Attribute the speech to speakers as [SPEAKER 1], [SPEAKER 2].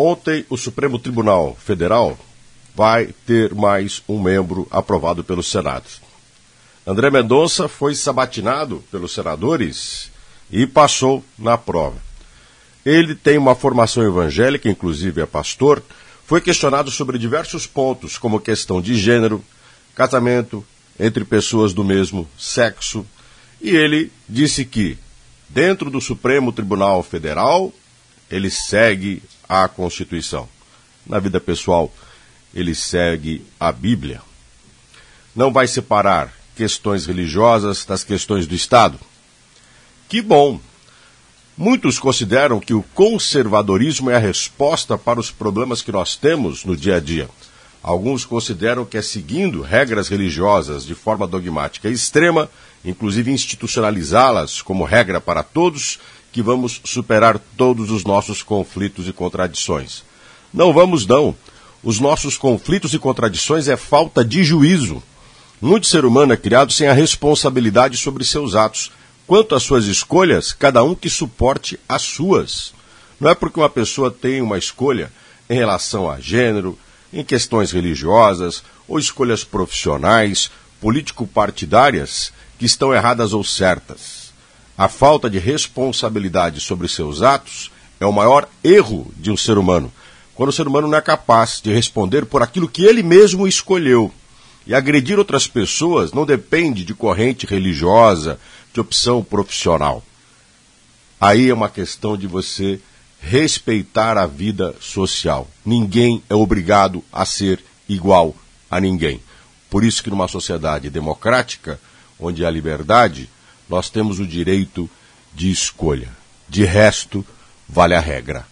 [SPEAKER 1] Ontem, o Supremo Tribunal Federal vai ter mais um membro aprovado pelo Senado. André Mendonça foi sabatinado pelos senadores e passou na prova. Ele tem uma formação evangélica, inclusive é pastor, foi questionado sobre diversos pontos, como questão de gênero, casamento entre pessoas do mesmo sexo, e ele disse que, dentro do Supremo Tribunal Federal, ele segue a Constituição. Na vida pessoal, ele segue a Bíblia. Não vai separar questões religiosas das questões do Estado. Que bom! Muitos consideram que o conservadorismo é a resposta para os problemas que nós temos no dia a dia. Alguns consideram que é seguindo regras religiosas de forma dogmática e extrema, inclusive institucionalizá-las como regra para todos, que vamos superar todos os nossos conflitos e contradições. Não vamos, não. Os nossos conflitos e contradições é falta de juízo. Muito ser humano é criado sem a responsabilidade sobre seus atos. Quanto às suas escolhas, cada um que suporte as suas. Não é porque uma pessoa tem uma escolha em relação a gênero, em questões religiosas ou escolhas profissionais, político-partidárias, que estão erradas ou certas. A falta de responsabilidade sobre seus atos é o maior erro de um ser humano, quando o ser humano não é capaz de responder por aquilo que ele mesmo escolheu. E agredir outras pessoas não depende de corrente religiosa, de opção profissional. Aí é uma questão de você respeitar a vida social. Ninguém é obrigado a ser igual a ninguém. Por isso que numa sociedade democrática, onde há liberdade, nós temos o direito de escolha. De resto, vale a regra.